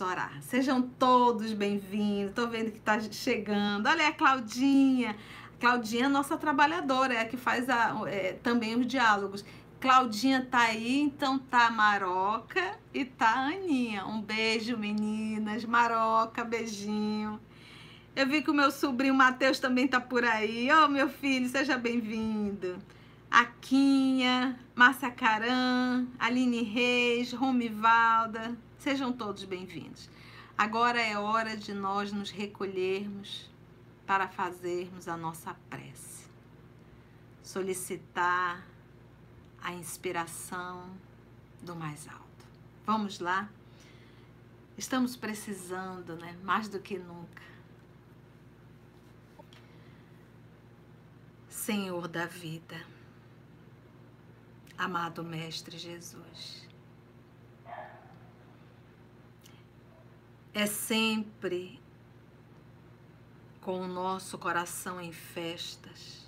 Vamos orar. Sejam todos bem-vindos. Tô vendo que tá chegando. Olha a Claudinha. Claudinha é nossa trabalhadora, é a que faz a, é, também os diálogos. Claudinha tá aí, então tá a Maroca e tá a Aninha. Um beijo, meninas. Maroca, beijinho. Eu vi que o meu sobrinho Matheus também tá por aí. Ô, oh, meu filho, seja bem-vindo. Aquinha, Caran, Aline Reis, Romivalda, sejam todos bem-vindos. Agora é hora de nós nos recolhermos para fazermos a nossa prece. Solicitar a inspiração do mais alto. Vamos lá? Estamos precisando, né? Mais do que nunca. Senhor da vida amado Mestre Jesus. É sempre com o nosso coração em festas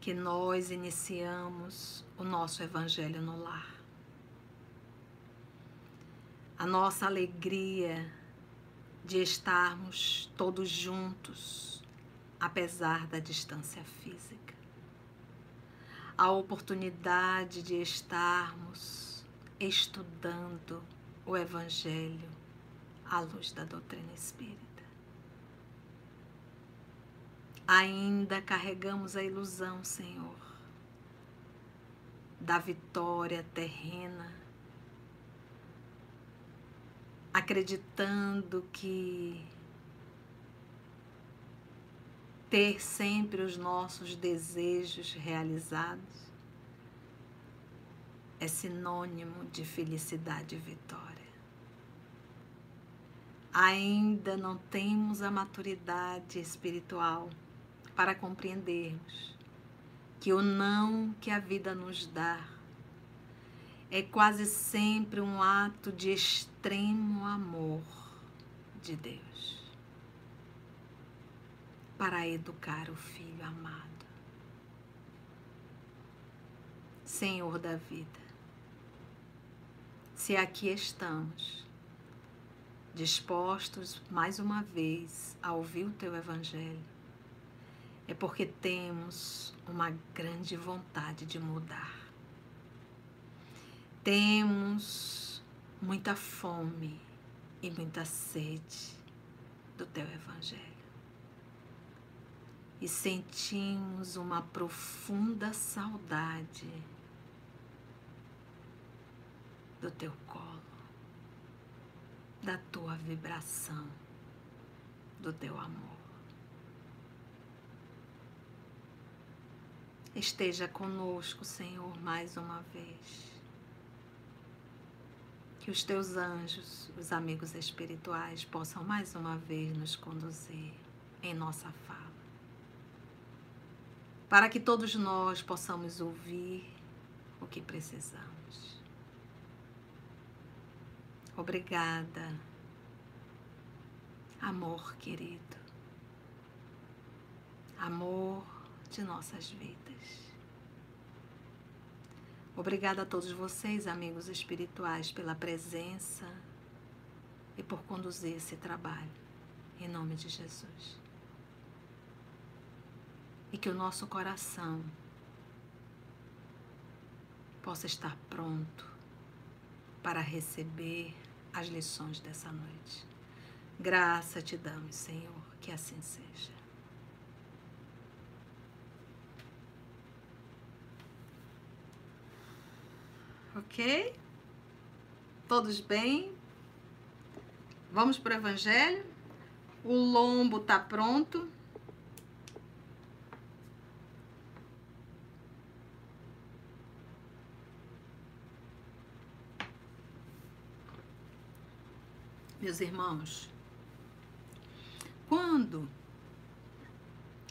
que nós iniciamos o nosso Evangelho no lar. A nossa alegria de estarmos todos juntos, apesar da distância física a oportunidade de estarmos estudando o Evangelho à luz da doutrina espírita. Ainda carregamos a ilusão, Senhor, da vitória terrena, acreditando que ter sempre os nossos desejos realizados é sinônimo de felicidade e vitória. Ainda não temos a maturidade espiritual para compreendermos que o não que a vida nos dá é quase sempre um ato de extremo amor de Deus para educar o filho amado. Senhor da vida, se aqui estamos, dispostos mais uma vez a ouvir o teu evangelho, é porque temos uma grande vontade de mudar. Temos muita fome e muita sede do teu evangelho e sentimos uma profunda saudade do teu colo, da tua vibração, do teu amor. Esteja conosco, Senhor, mais uma vez. Que os teus anjos, os amigos espirituais, possam mais uma vez nos conduzir em nossa fala para que todos nós possamos ouvir o que precisamos. Obrigada, amor querido, amor de nossas vidas. Obrigada a todos vocês, amigos espirituais, pela presença e por conduzir esse trabalho. Em nome de Jesus e que o nosso coração possa estar pronto para receber as lições dessa noite. Graça te damos, Senhor, que assim seja. Ok? Todos bem? Vamos para o Evangelho? O lombo está pronto. Meus irmãos, quando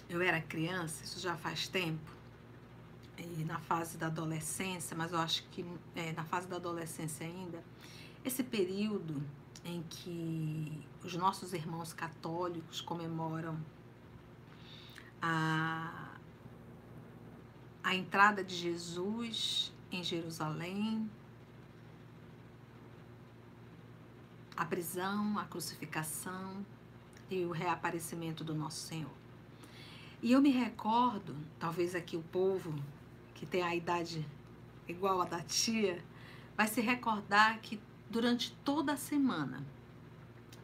eu era criança, isso já faz tempo, e na fase da adolescência, mas eu acho que é, na fase da adolescência ainda, esse período em que os nossos irmãos católicos comemoram a, a entrada de Jesus em Jerusalém, a prisão, a crucificação e o reaparecimento do nosso Senhor. E eu me recordo, talvez aqui o povo que tem a idade igual a da tia, vai se recordar que durante toda a semana,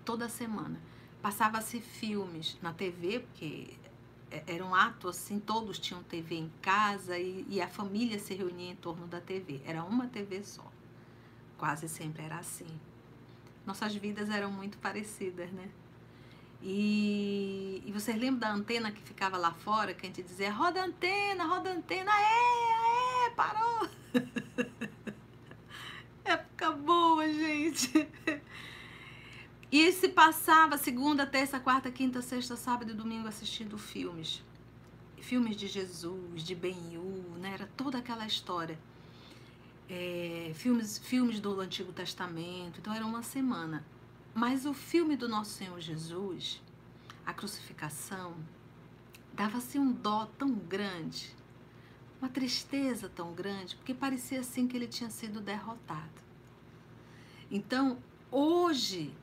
toda semana, passava-se filmes na TV, porque é, era um ato assim, todos tinham TV em casa e, e, a família se reunia em torno da TV. Era uma TV só. Quase sempre era assim. Nossas vidas eram muito parecidas, né? E, e vocês lembram da antena que ficava lá fora, que a gente dizia, roda antena, roda antena, é, é, parou. Época boa, gente. E se passava segunda, terça, quarta, quinta, sexta, sábado e domingo assistindo filmes. Filmes de Jesus, de Ben-Hu, né? Era toda aquela história. É, filmes, filmes do Antigo Testamento. Então era uma semana. Mas o filme do Nosso Senhor Jesus, a crucificação, dava-se um dó tão grande, uma tristeza tão grande, porque parecia assim que ele tinha sido derrotado. Então, hoje,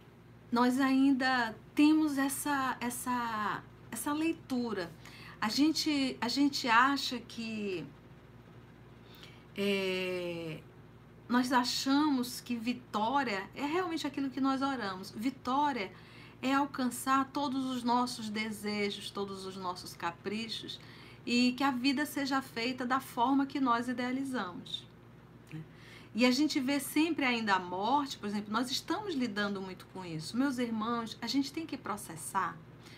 nós ainda temos essa, essa, essa leitura. A gente, a gente acha que é, nós achamos que vitória é realmente aquilo que nós oramos. Vitória é alcançar todos os nossos desejos, todos os nossos caprichos e que a vida seja feita da forma que nós idealizamos. E a gente vê sempre ainda a morte, por exemplo, nós estamos lidando muito com isso. Meus irmãos, a gente tem que processar,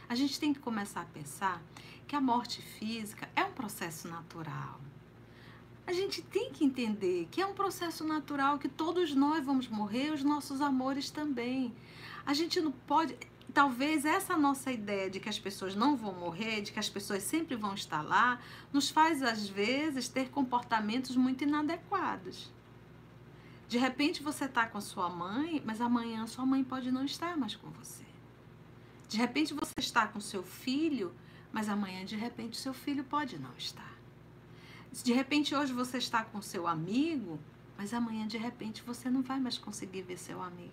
a gente tem que começar a pensar que a morte física é um processo natural. A gente tem que entender que é um processo natural, que todos nós vamos morrer, os nossos amores também. A gente não pode. Talvez essa nossa ideia de que as pessoas não vão morrer, de que as pessoas sempre vão estar lá, nos faz, às vezes, ter comportamentos muito inadequados. De repente você está com a sua mãe, mas amanhã sua mãe pode não estar mais com você. De repente você está com seu filho, mas amanhã de repente seu filho pode não estar. De repente hoje você está com seu amigo, mas amanhã de repente você não vai mais conseguir ver seu amigo.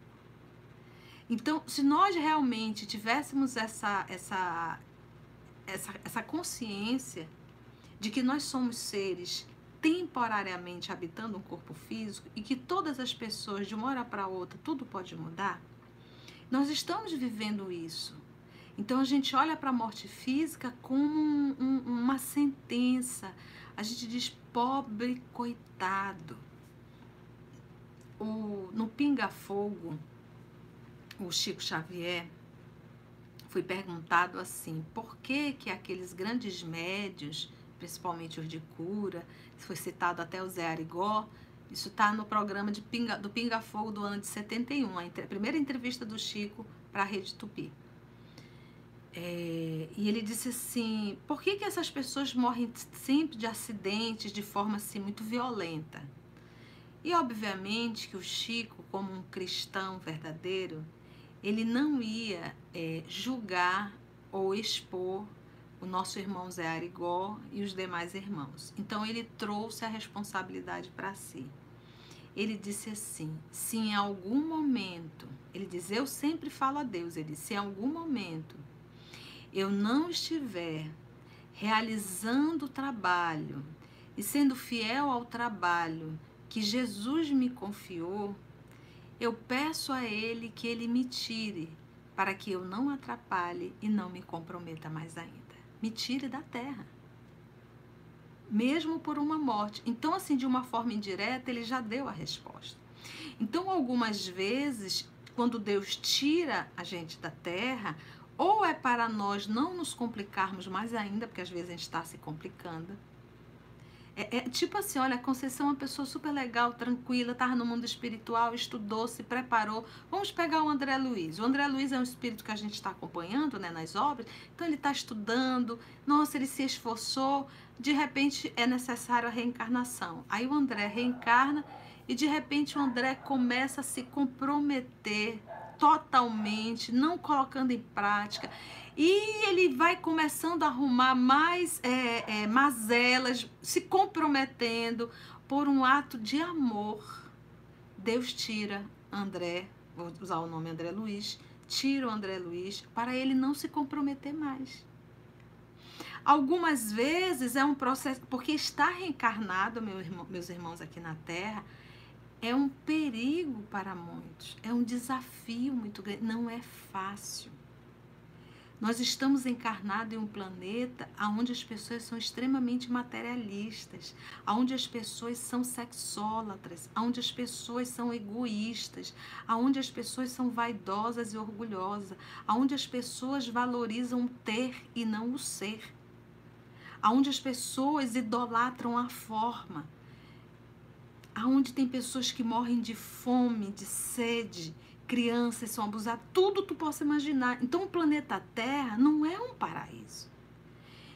Então, se nós realmente tivéssemos essa essa essa, essa consciência de que nós somos seres temporariamente habitando um corpo físico e que todas as pessoas, de uma hora para outra, tudo pode mudar, nós estamos vivendo isso. Então a gente olha para a morte física como um, um, uma sentença. A gente diz, pobre coitado. O, no Pinga Fogo, o Chico Xavier foi perguntado assim: por que, que aqueles grandes médios, principalmente os de cura, foi citado até o Zé Arigó. Isso está no programa de Pinga, do Pinga Fogo do ano de 71, a, a primeira entrevista do Chico para a Rede Tupi. É, e ele disse assim: por que, que essas pessoas morrem sempre de acidentes de forma assim muito violenta? E obviamente que o Chico, como um cristão verdadeiro, ele não ia é, julgar ou expor o nosso irmão Zé Arigó e os demais irmãos. Então ele trouxe a responsabilidade para si. Ele disse assim: se em algum momento, ele diz, eu sempre falo a Deus, ele disse, se em algum momento eu não estiver realizando o trabalho e sendo fiel ao trabalho que Jesus me confiou, eu peço a Ele que Ele me tire para que eu não atrapalhe e não me comprometa mais ainda me tire da terra. Mesmo por uma morte. Então, assim, de uma forma indireta, ele já deu a resposta. Então, algumas vezes, quando Deus tira a gente da terra, ou é para nós não nos complicarmos mais ainda, porque às vezes a gente está se complicando, é, é, tipo assim, olha, a Conceição é uma pessoa super legal, tranquila, estava no mundo espiritual, estudou, se preparou. Vamos pegar o André Luiz. O André Luiz é um espírito que a gente está acompanhando né, nas obras, então ele está estudando, nossa, ele se esforçou, de repente é necessário a reencarnação. Aí o André reencarna e de repente o André começa a se comprometer totalmente, não colocando em prática. E ele vai começando a arrumar mais é, é, mazelas, se comprometendo, por um ato de amor, Deus tira André, vou usar o nome André Luiz, tira o André Luiz para ele não se comprometer mais. Algumas vezes é um processo, porque estar reencarnado, meu irmão, meus irmãos, aqui na Terra, é um perigo para muitos, é um desafio muito grande, não é fácil. Nós estamos encarnados em um planeta onde as pessoas são extremamente materialistas, onde as pessoas são sexólatras, onde as pessoas são egoístas, onde as pessoas são vaidosas e orgulhosas, onde as pessoas valorizam o ter e não o ser, onde as pessoas idolatram a forma, onde tem pessoas que morrem de fome, de sede, crianças são abusadas, tudo tu possa imaginar. Então o planeta Terra não é um paraíso.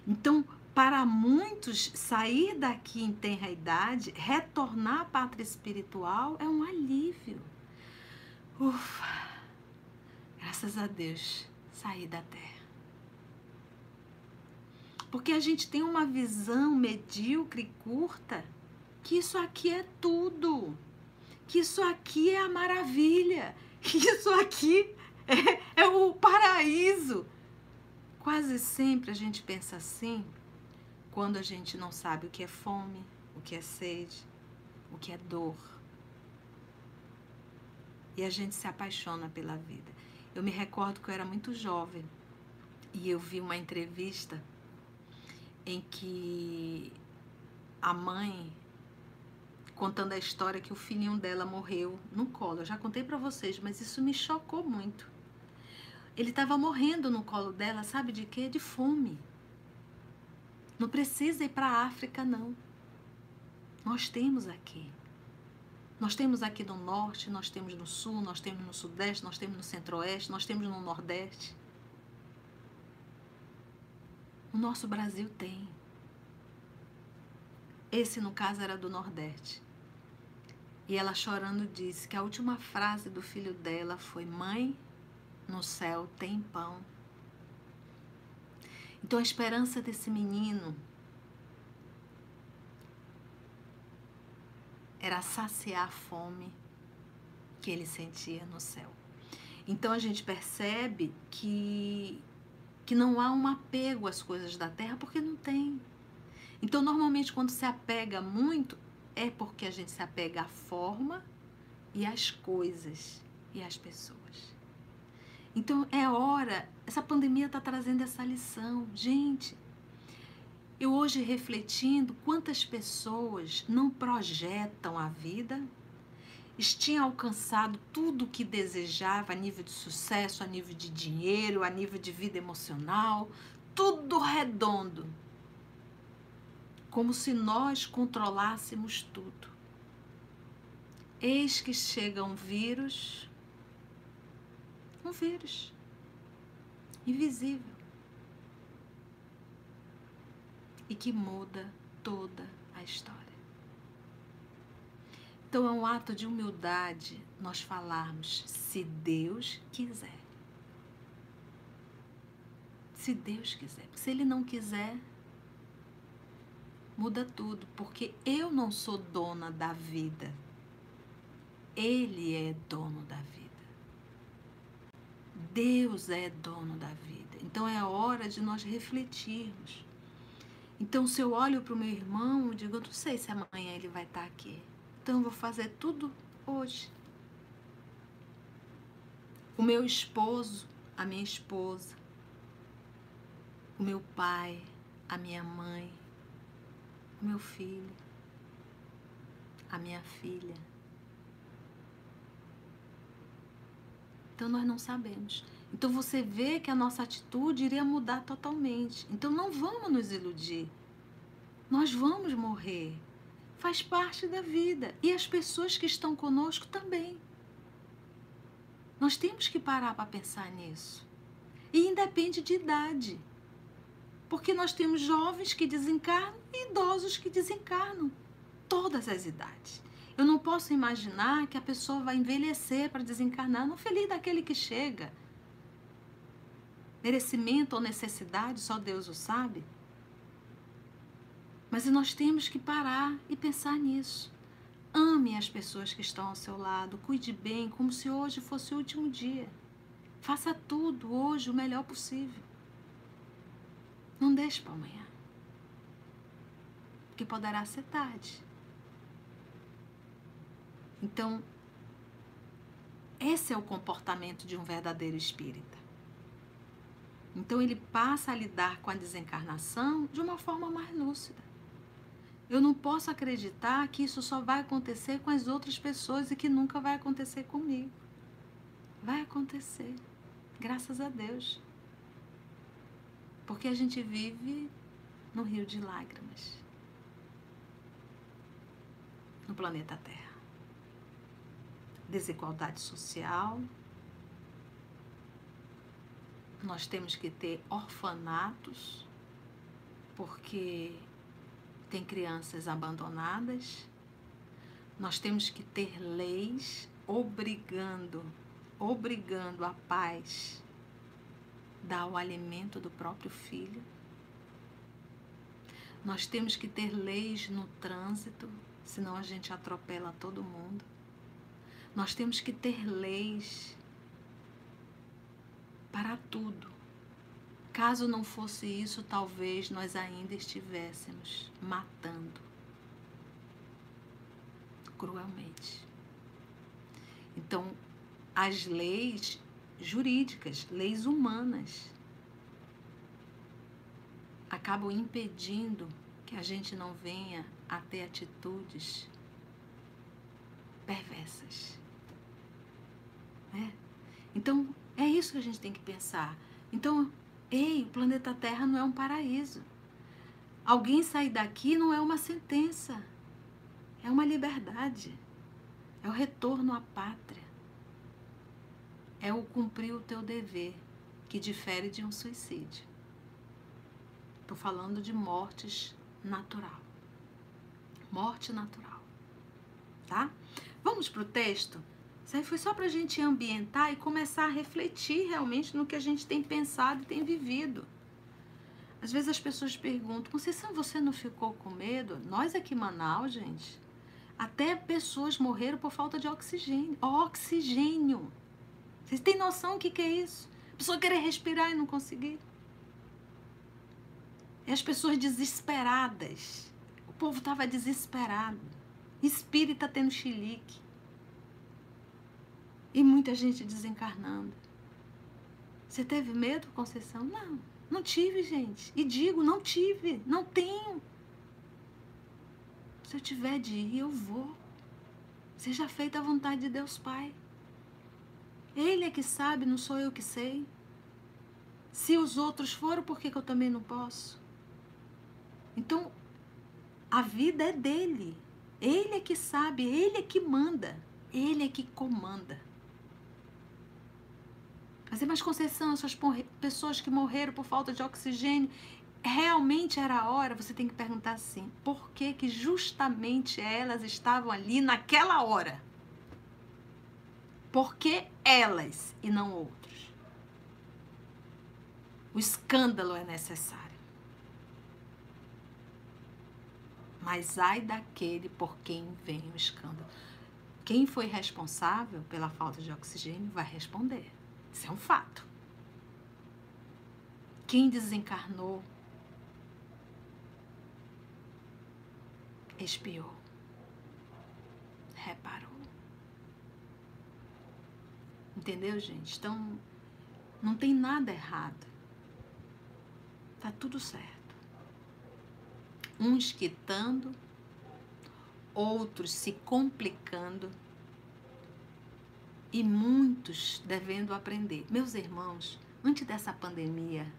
Então, para muitos, sair daqui em tenra idade, retornar à pátria espiritual é um alívio. Ufa! Graças a Deus, sair da Terra. Porque a gente tem uma visão medíocre curta que isso aqui é tudo. Que isso aqui é a maravilha Isso aqui é, é o paraíso. Quase sempre a gente pensa assim quando a gente não sabe o que é fome, o que é sede, o que é dor. E a gente se apaixona pela vida. Eu me recordo que eu era muito jovem e eu vi uma entrevista em que a mãe contando a história que o filhinho dela morreu no colo. Eu já contei para vocês, mas isso me chocou muito. Ele estava morrendo no colo dela, sabe de quê? De fome. Não precisa ir para a África, não. Nós temos aqui. Nós temos aqui no norte, nós temos no sul, nós temos no sudeste, nós temos no centro-oeste, nós temos no nordeste. O nosso Brasil tem. Esse, no caso, era do Nordeste. E ela chorando disse que a última frase do filho dela foi: Mãe, no céu tem pão. Então a esperança desse menino era saciar a fome que ele sentia no céu. Então a gente percebe que que não há um apego às coisas da terra porque não tem. Então normalmente quando se apega muito é porque a gente se apega à forma e às coisas e às pessoas. Então é hora, essa pandemia está trazendo essa lição. Gente, eu hoje refletindo quantas pessoas não projetam a vida, tinham alcançado tudo o que desejava a nível de sucesso, a nível de dinheiro, a nível de vida emocional, tudo redondo como se nós controlássemos tudo. Eis que chega um vírus, um vírus invisível e que muda toda a história. Então é um ato de humildade nós falarmos se Deus quiser. Se Deus quiser. Se Ele não quiser, muda tudo, porque eu não sou dona da vida. Ele é dono da vida. Deus é dono da vida. Então é hora de nós refletirmos. Então, se eu olho para o meu irmão, eu digo, eu não sei se amanhã ele vai estar aqui. Então, eu vou fazer tudo hoje. O meu esposo, a minha esposa, o meu pai, a minha mãe, meu filho, a minha filha. Então nós não sabemos. Então você vê que a nossa atitude iria mudar totalmente. Então não vamos nos iludir. Nós vamos morrer. Faz parte da vida. E as pessoas que estão conosco também. Nós temos que parar para pensar nisso. E independe de idade. Porque nós temos jovens que desencarnam e idosos que desencarnam. Todas as idades. Eu não posso imaginar que a pessoa vai envelhecer para desencarnar. Não feliz daquele que chega. Merecimento ou necessidade, só Deus o sabe. Mas nós temos que parar e pensar nisso. Ame as pessoas que estão ao seu lado, cuide bem, como se hoje fosse o último dia. Faça tudo hoje o melhor possível. Não deixe para amanhã. Porque poderá ser tarde. Então, esse é o comportamento de um verdadeiro espírita. Então, ele passa a lidar com a desencarnação de uma forma mais lúcida. Eu não posso acreditar que isso só vai acontecer com as outras pessoas e que nunca vai acontecer comigo. Vai acontecer, graças a Deus. Porque a gente vive no rio de lágrimas no planeta Terra. Desigualdade social. Nós temos que ter orfanatos, porque tem crianças abandonadas. Nós temos que ter leis obrigando, obrigando a paz dar o alimento do próprio filho. Nós temos que ter leis no trânsito, senão a gente atropela todo mundo. Nós temos que ter leis para tudo. Caso não fosse isso, talvez nós ainda estivéssemos matando cruelmente. Então, as leis jurídicas, leis humanas, acabam impedindo que a gente não venha a ter atitudes perversas. Né? Então, é isso que a gente tem que pensar. Então, Ei, o planeta Terra não é um paraíso. Alguém sair daqui não é uma sentença, é uma liberdade, é o retorno à pátria, é o cumprir o teu dever, que difere de um suicídio. Estou falando de mortes natural. Morte natural. Tá? Vamos para o texto? Isso aí foi só para a gente ambientar e começar a refletir realmente no que a gente tem pensado e tem vivido. Às vezes as pessoas perguntam, Conceição, você não ficou com medo? Nós aqui em Manaus, gente, até pessoas morreram por falta de oxigênio. Oxigênio! Vocês têm noção do que, que é isso? A pessoa querer respirar e não conseguir. E as pessoas desesperadas. O povo estava desesperado. Espírita tendo chilique. E muita gente desencarnando. Você teve medo, Conceição? Não, não tive, gente. E digo, não tive, não tenho. Se eu tiver de ir, eu vou. Seja feita a vontade de Deus Pai. Ele é que sabe, não sou eu que sei. Se os outros foram, por que, que eu também não posso? Então, a vida é dele. Ele é que sabe, ele é que manda, ele é que comanda. Mas mais Conceição, essas pessoas que morreram por falta de oxigênio, realmente era a hora? Você tem que perguntar assim: por que, que justamente elas estavam ali naquela hora? Por que elas e não outros? O escândalo é necessário. Mas ai daquele por quem vem o escândalo. Quem foi responsável pela falta de oxigênio vai responder. Isso é um fato. Quem desencarnou espiou, reparou. Entendeu, gente? Então, não tem nada errado. Tá tudo certo. Uns quitando, outros se complicando e muitos devendo aprender. Meus irmãos, antes dessa pandemia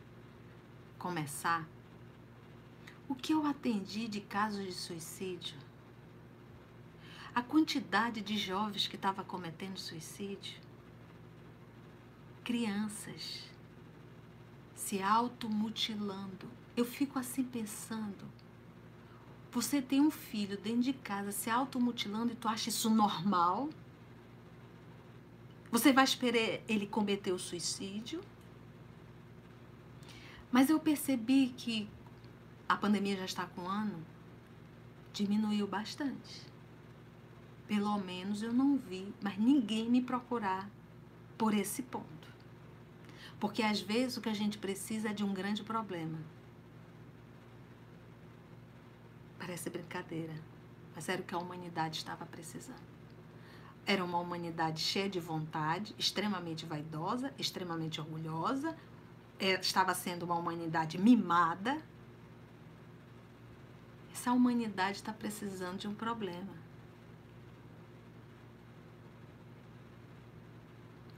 começar, o que eu atendi de casos de suicídio, a quantidade de jovens que estava cometendo suicídio, crianças se automutilando. Eu fico assim pensando. Você tem um filho dentro de casa se automutilando e tu acha isso normal? Você vai esperar ele cometer o suicídio? Mas eu percebi que a pandemia já está com um ano diminuiu bastante. Pelo menos eu não vi, mas ninguém me procurar por esse ponto. Porque às vezes o que a gente precisa é de um grande problema. Parece brincadeira, mas era o que a humanidade estava precisando. Era uma humanidade cheia de vontade, extremamente vaidosa, extremamente orgulhosa, é, estava sendo uma humanidade mimada. Essa humanidade está precisando de um problema.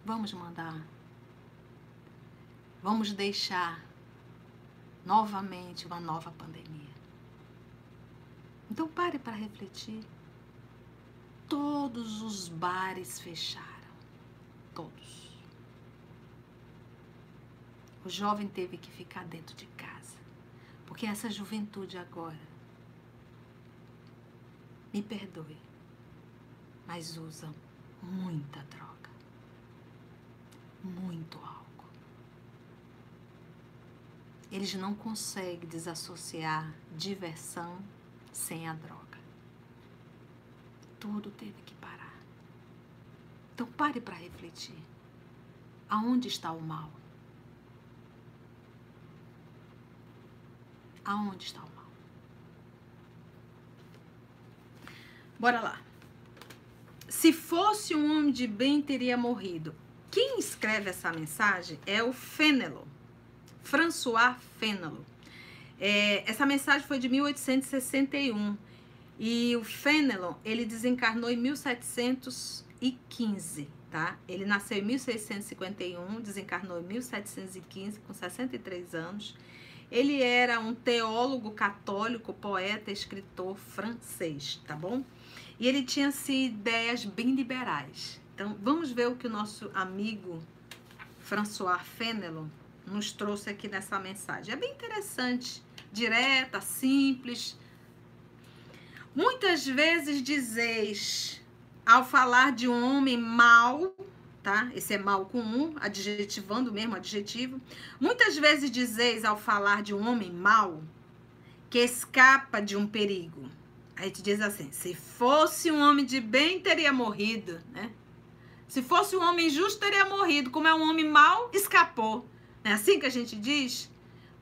Vamos mandar. Vamos deixar novamente uma nova pandemia. Então pare para refletir. Todos os bares fecharam. Todos. O jovem teve que ficar dentro de casa. Porque essa juventude agora, me perdoe, mas usam muita droga. Muito álcool. Eles não conseguem desassociar diversão sem a droga. Tudo teve que parar. Então pare para refletir. Aonde está o mal? Aonde está o mal? Bora lá. Se fosse um homem de bem, teria morrido. Quem escreve essa mensagem é o Fenelon, François Fenelon. É, essa mensagem foi de 1861 e o Fenelon ele desencarnou em 1715, tá? Ele nasceu em 1651, desencarnou em 1715 com 63 anos. Ele era um teólogo católico, poeta, escritor francês, tá bom? E ele tinha assim, ideias bem liberais. Então, vamos ver o que o nosso amigo François Fenelon nos trouxe aqui nessa mensagem. É bem interessante direta, simples. Muitas vezes dizeis, ao falar de um homem mau, tá? Esse é mal com um, adjetivando mesmo, adjetivo. Muitas vezes dizeis, ao falar de um homem mau, que escapa de um perigo. Aí te diz assim: se fosse um homem de bem, teria morrido, né? Se fosse um homem justo, teria morrido. Como é um homem mau, escapou. É assim que a gente diz?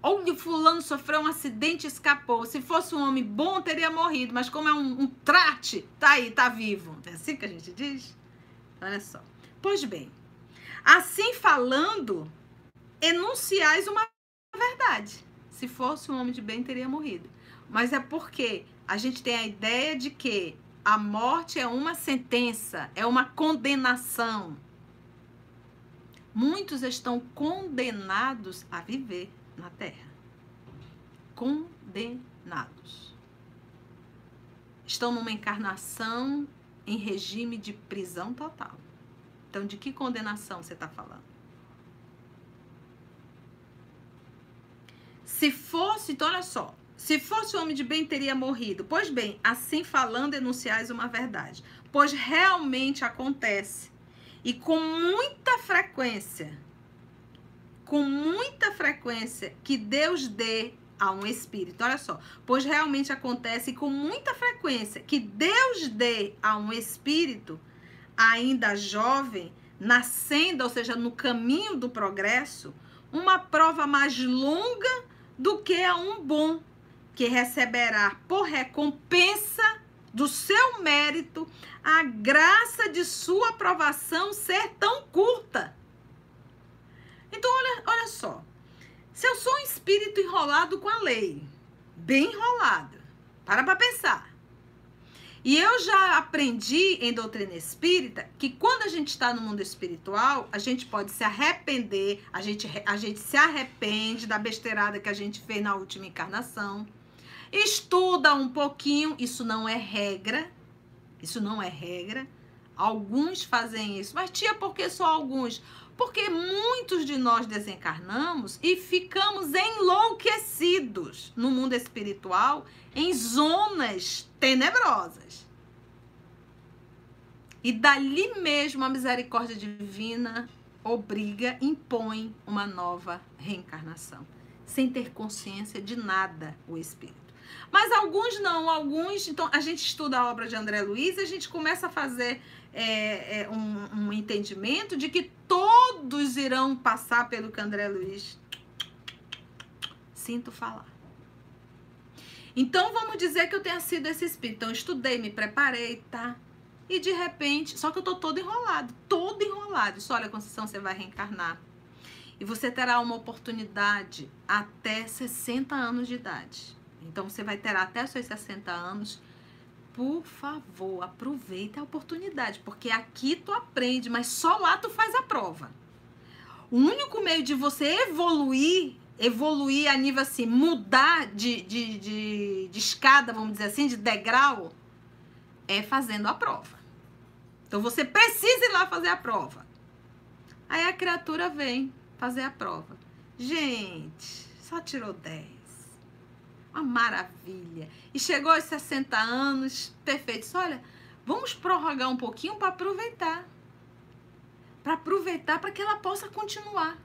Onde fulano sofreu um acidente e escapou. Se fosse um homem bom, teria morrido. Mas como é um, um trate, tá aí, tá vivo. É assim que a gente diz? Olha só. Pois bem, assim falando, enunciais uma verdade. Se fosse um homem de bem, teria morrido. Mas é porque a gente tem a ideia de que a morte é uma sentença, é uma condenação. Muitos estão condenados a viver na terra. Condenados. Estão numa encarnação em regime de prisão total. Então, de que condenação você está falando? Se fosse, então olha só, se fosse homem de bem, teria morrido. Pois bem, assim falando, enunciais uma verdade. Pois realmente acontece, e com muita frequência, com muita frequência que Deus dê a um espírito. Olha só, pois realmente acontece com muita frequência que Deus dê a um espírito ainda jovem, nascendo, ou seja, no caminho do progresso, uma prova mais longa do que a um bom, que receberá por recompensa do seu mérito a graça de sua aprovação ser tão curta. Então, olha, olha só. Se eu sou um espírito enrolado com a lei, bem enrolado, para para pensar. E eu já aprendi em doutrina espírita que quando a gente está no mundo espiritual, a gente pode se arrepender, a gente, a gente se arrepende da besteirada que a gente fez na última encarnação. Estuda um pouquinho, isso não é regra, isso não é regra. Alguns fazem isso, mas tia, por que só alguns? Porque muitos de nós desencarnamos e ficamos enlouquecidos no mundo espiritual em zonas tenebrosas. E dali mesmo a misericórdia divina obriga, impõe uma nova reencarnação, sem ter consciência de nada o espírito. Mas alguns não, alguns. Então, a gente estuda a obra de André Luiz e a gente começa a fazer é, é, um, um, entendimento de que todos irão passar pelo que André Luiz. Sinto falar. Então, vamos dizer que eu tenha sido esse espírito. Então, eu estudei, me preparei, tá? E de repente, só que eu tô todo enrolado, todo enrolado. Isso, olha, Conceição, você vai reencarnar. E você terá uma oportunidade até 60 anos de idade. Então você vai ter até seus 60 anos. Por favor, aproveita a oportunidade, porque aqui tu aprende, mas só lá tu faz a prova. O único meio de você evoluir, evoluir a nível assim, mudar de, de, de, de escada, vamos dizer assim, de degrau, é fazendo a prova. Então você precisa ir lá fazer a prova. Aí a criatura vem fazer a prova. Gente, só tirou 10 uma maravilha. E chegou aos 60 anos, perfeito. Olha, vamos prorrogar um pouquinho para aproveitar. Para aproveitar para que ela possa continuar.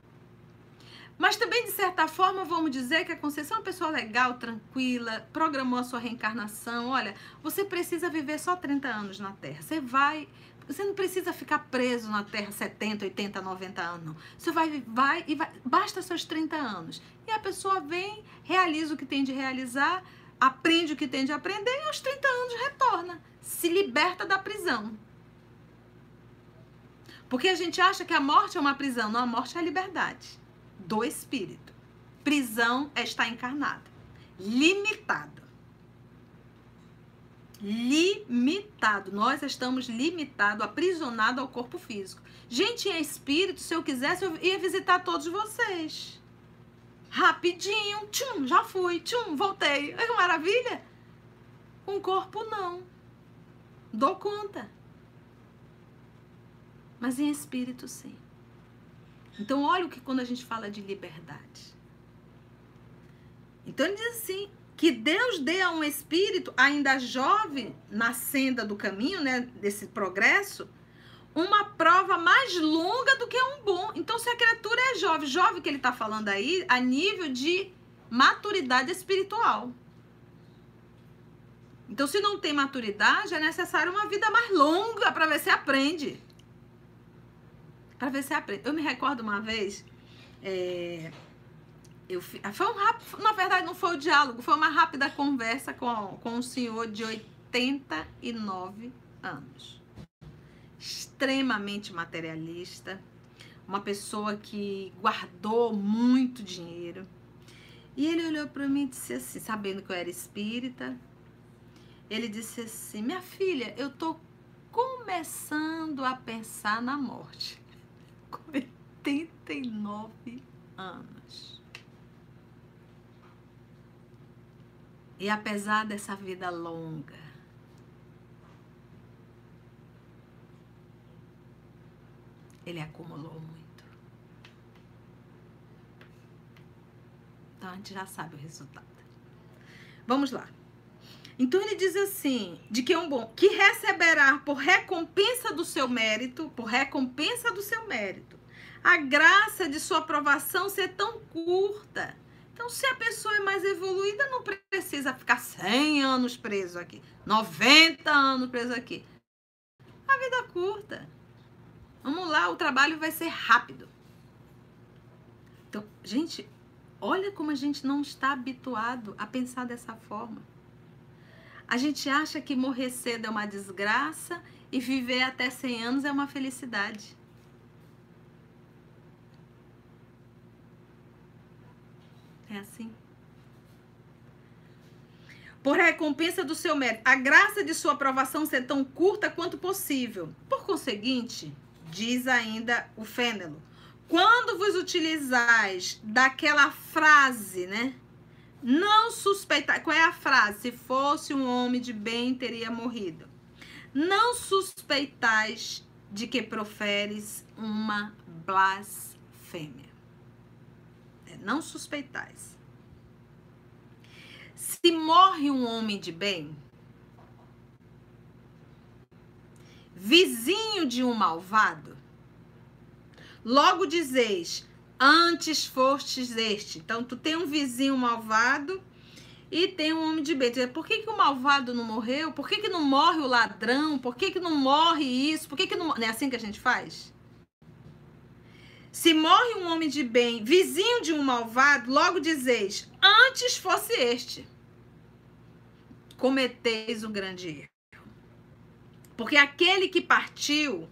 Mas também, de certa forma, vamos dizer que a Conceição é uma pessoa legal, tranquila, programou a sua reencarnação. Olha, você precisa viver só 30 anos na Terra. Você vai você não precisa ficar preso na Terra 70, 80, 90 anos. Você vai, vai e vai, basta seus 30 anos. E a pessoa vem, realiza o que tem de realizar, aprende o que tem de aprender e aos 30 anos retorna. Se liberta da prisão. Porque a gente acha que a morte é uma prisão. Não, a morte é a liberdade do espírito. Prisão é estar encarnada, limitado limitado. Nós estamos limitados, aprisionados ao corpo físico. Gente, em espírito, se eu quisesse, eu ia visitar todos vocês. Rapidinho, tchum, já fui, tchum, voltei. É que maravilha. Com corpo, não. Dou conta. Mas em espírito, sim. Então, olha o que quando a gente fala de liberdade. Então, ele diz assim: que Deus dê a um espírito ainda jovem na senda do caminho, né, desse progresso, uma prova mais longa do que um bom. Então, se a criatura é jovem, jovem que ele está falando aí, a nível de maturidade espiritual. Então, se não tem maturidade, é necessário uma vida mais longa para ver se aprende. Para ver se aprende. Eu me recordo uma vez, é, eu, foi um na verdade não foi o diálogo, foi uma rápida conversa com, com um senhor de 89 anos. Extremamente materialista, uma pessoa que guardou muito dinheiro. E ele olhou para mim e disse assim, sabendo que eu era espírita, ele disse assim: "Minha filha, eu tô começando a pensar na morte." Com 89 anos. E apesar dessa vida longa, ele acumulou muito. Então a gente já sabe o resultado. Vamos lá. Então ele diz assim: de que é um bom, que receberá por recompensa do seu mérito, por recompensa do seu mérito, a graça de sua aprovação ser tão curta então, se a pessoa é mais evoluída, não precisa ficar 100 anos preso aqui, 90 anos preso aqui. A vida é curta. Vamos lá, o trabalho vai ser rápido. Então, gente, olha como a gente não está habituado a pensar dessa forma. A gente acha que morrer cedo é uma desgraça e viver até 100 anos é uma felicidade. É assim. Por recompensa do seu mérito, a graça de sua aprovação ser tão curta quanto possível. Por conseguinte, diz ainda o Fênelo, quando vos utilizais daquela frase, né? Não suspeitar. Qual é a frase? Se fosse um homem de bem, teria morrido. Não suspeitais de que proferes uma blasfêmia não suspeitais. Se morre um homem de bem, vizinho de um malvado, logo dizeis, antes fostes este. Então, tu tem um vizinho malvado e tem um homem de bem. Por que, que o malvado não morreu? Por que, que não morre o ladrão? Por que, que não morre isso? Por que, que não. Não é assim que a gente faz? Se morre um homem de bem, vizinho de um malvado, logo dizeis: Antes fosse este. Cometeis um grande erro. Porque aquele que partiu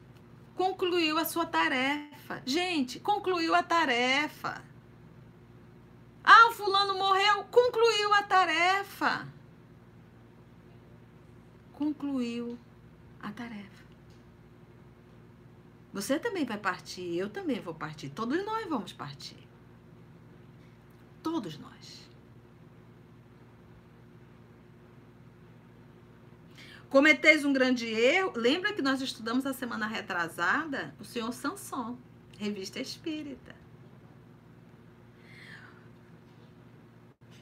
concluiu a sua tarefa. Gente, concluiu a tarefa. Ah, o fulano morreu, concluiu a tarefa. Concluiu a tarefa. Você também vai partir, eu também vou partir, todos nós vamos partir. Todos nós. Cometeis um grande erro. Lembra que nós estudamos a semana retrasada o senhor Sanson, revista espírita.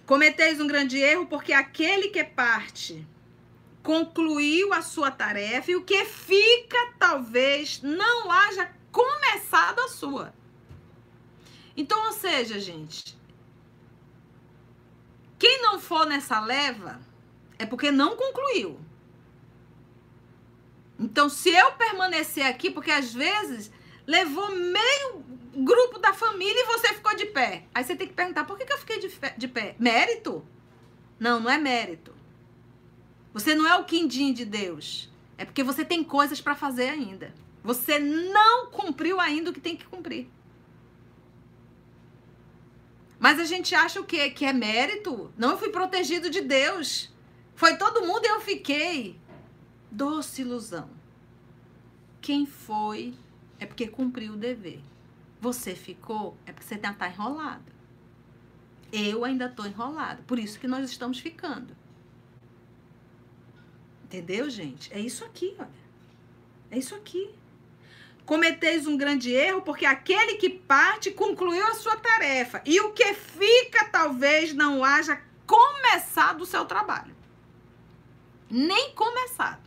Cometeis um grande erro porque aquele que parte concluiu a sua tarefa e o que fica talvez não haja começado a sua. Então, ou seja, gente, quem não for nessa leva é porque não concluiu. Então, se eu permanecer aqui, porque às vezes levou meio grupo da família e você ficou de pé. Aí você tem que perguntar: por que, que eu fiquei de, de pé? Mérito? Não, não é mérito. Você não é o quindim de Deus. É porque você tem coisas para fazer ainda. Você não cumpriu ainda o que tem que cumprir. Mas a gente acha o quê? Que é mérito? Não, eu fui protegido de Deus. Foi todo mundo e eu fiquei. Doce ilusão. Quem foi é porque cumpriu o dever. Você ficou, é porque você está enrolado. Eu ainda estou enrolado. Por isso que nós estamos ficando. Entendeu, gente? É isso aqui, olha. É isso aqui. Cometeis um grande erro porque aquele que parte concluiu a sua tarefa. E o que fica talvez não haja começado o seu trabalho. Nem começado.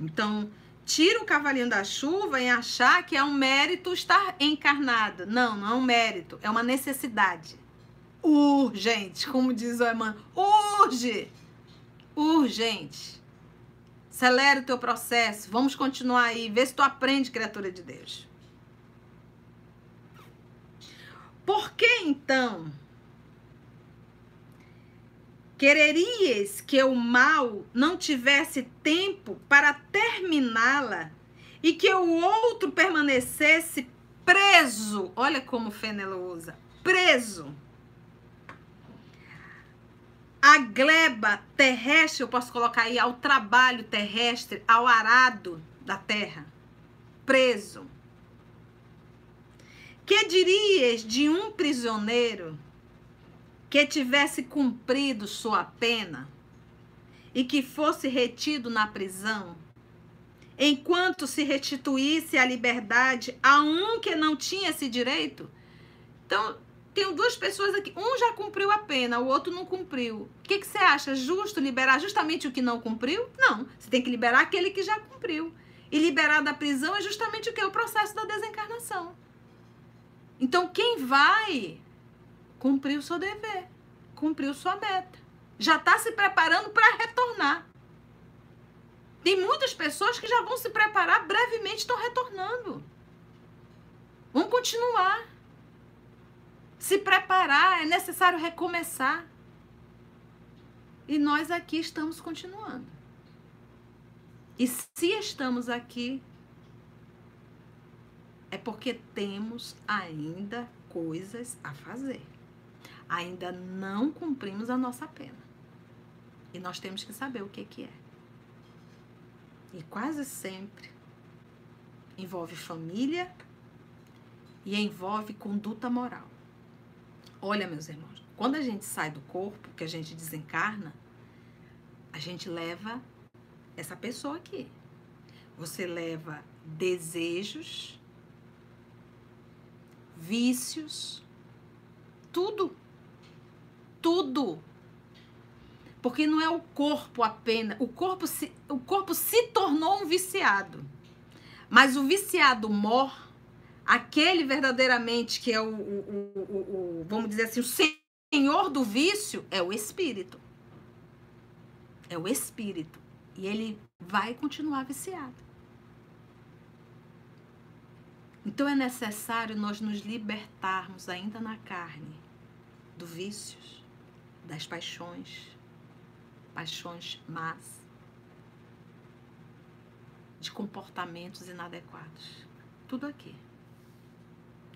Então, tira o cavalinho da chuva em achar que é um mérito estar encarnado. Não, não é um mérito, é uma necessidade. Urgente, como diz o Emmanuel. Urge! Urgente. Acelera o teu processo. Vamos continuar aí. Vê se tu aprende, criatura de Deus. Por que então Quererias que o mal não tivesse tempo para terminá-la e que o outro permanecesse preso. Olha como Fenelo usa: preso. A gleba terrestre, eu posso colocar aí ao trabalho terrestre, ao arado da terra. Preso. Que dirias de um prisioneiro que tivesse cumprido sua pena e que fosse retido na prisão, enquanto se restituísse a liberdade a um que não tinha esse direito? Então, tenho duas pessoas aqui. Um já cumpriu a pena, o outro não cumpriu. O que, que você acha? Justo liberar justamente o que não cumpriu? Não. Você tem que liberar aquele que já cumpriu. E liberar da prisão é justamente o que? O processo da desencarnação. Então, quem vai cumpriu o seu dever, cumpriu sua meta. Já está se preparando para retornar. Tem muitas pessoas que já vão se preparar, brevemente estão retornando. Vão continuar. Se preparar, é necessário recomeçar. E nós aqui estamos continuando. E se estamos aqui, é porque temos ainda coisas a fazer ainda não cumprimos a nossa pena. E nós temos que saber o que, que é. E quase sempre envolve família e envolve conduta moral. Olha, meus irmãos, quando a gente sai do corpo, que a gente desencarna, a gente leva essa pessoa aqui. Você leva desejos, vícios, tudo tudo. Porque não é o corpo apenas. O corpo se, o corpo se tornou um viciado. Mas o viciado mor, aquele verdadeiramente que é o, o, o, o vamos dizer assim, o senhor do vício é o espírito. É o espírito. E ele vai continuar viciado. Então é necessário nós nos libertarmos ainda na carne do vícios, das paixões, paixões más, de comportamentos inadequados. Tudo aqui.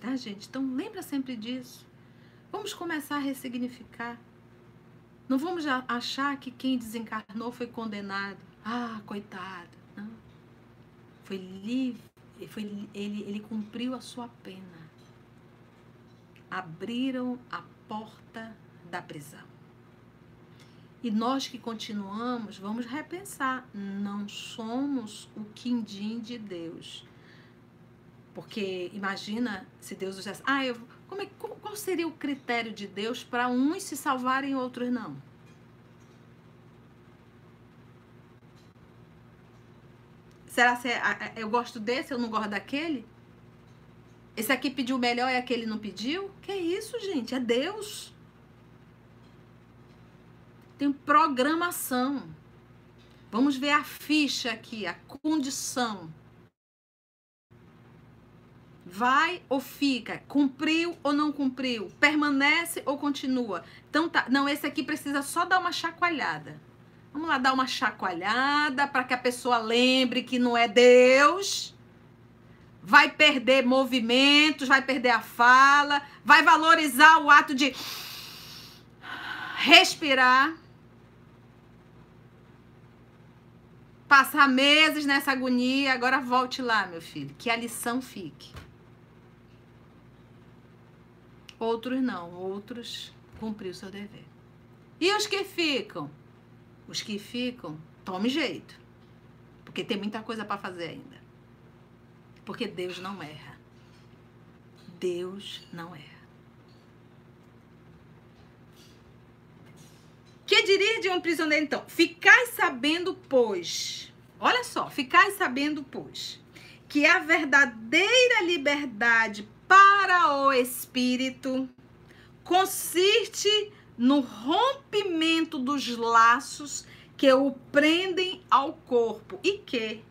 Tá, gente? Então lembra sempre disso. Vamos começar a ressignificar. Não vamos achar que quem desencarnou foi condenado. Ah, coitado. Não. Foi livre. Foi, ele, ele cumpriu a sua pena. Abriram a porta da prisão. E nós que continuamos, vamos repensar. Não somos o quindim de Deus. Porque imagina se Deus dissesse, ah, eu, como é, qual seria o critério de Deus para uns se salvarem e outros não? Será que é, eu gosto desse, eu não gosto daquele? Esse aqui pediu melhor e aquele não pediu? Que é isso, gente? É Deus tem programação. Vamos ver a ficha aqui, a condição. Vai ou fica? Cumpriu ou não cumpriu? Permanece ou continua? Então tá, não, esse aqui precisa só dar uma chacoalhada. Vamos lá dar uma chacoalhada para que a pessoa lembre que não é Deus. Vai perder movimentos, vai perder a fala, vai valorizar o ato de respirar. Passar meses nessa agonia, agora volte lá, meu filho, que a lição fique. Outros não, outros cumpriu seu dever. E os que ficam? Os que ficam, tome jeito. Porque tem muita coisa para fazer ainda. Porque Deus não erra. Deus não erra. Que diria de um prisioneiro, então? Ficai sabendo, pois. Olha só, ficai sabendo, pois, que a verdadeira liberdade para o espírito consiste no rompimento dos laços que o prendem ao corpo e que,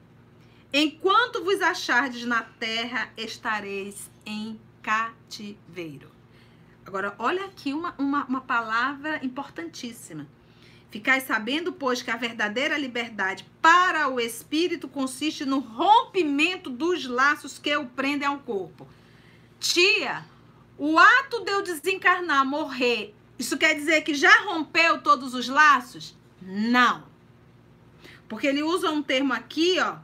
enquanto vos achardes na terra, estareis em cativeiro. Agora, olha aqui uma, uma, uma palavra importantíssima. Ficai sabendo, pois, que a verdadeira liberdade para o espírito consiste no rompimento dos laços que o prendem ao corpo. Tia, o ato de eu desencarnar, morrer, isso quer dizer que já rompeu todos os laços? Não. Porque ele usa um termo aqui, ó.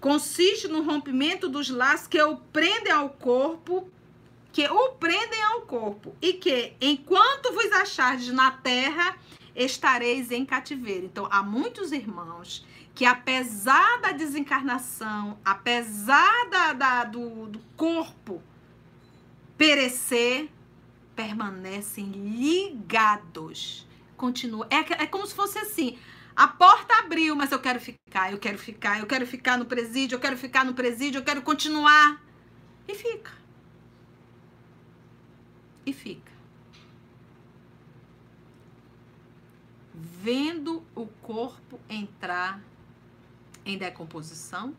Consiste no rompimento dos laços que o prendem ao corpo que o prendem ao corpo e que, enquanto vos achardes na terra, estareis em cativeiro. Então, há muitos irmãos que, apesar da desencarnação, apesar da, da do, do corpo perecer, permanecem ligados. Continua. É, é como se fosse assim. A porta abriu, mas eu quero ficar, eu quero ficar, eu quero ficar no presídio, eu quero ficar no presídio, eu quero continuar. E fica e fica. Vendo o corpo entrar em decomposição,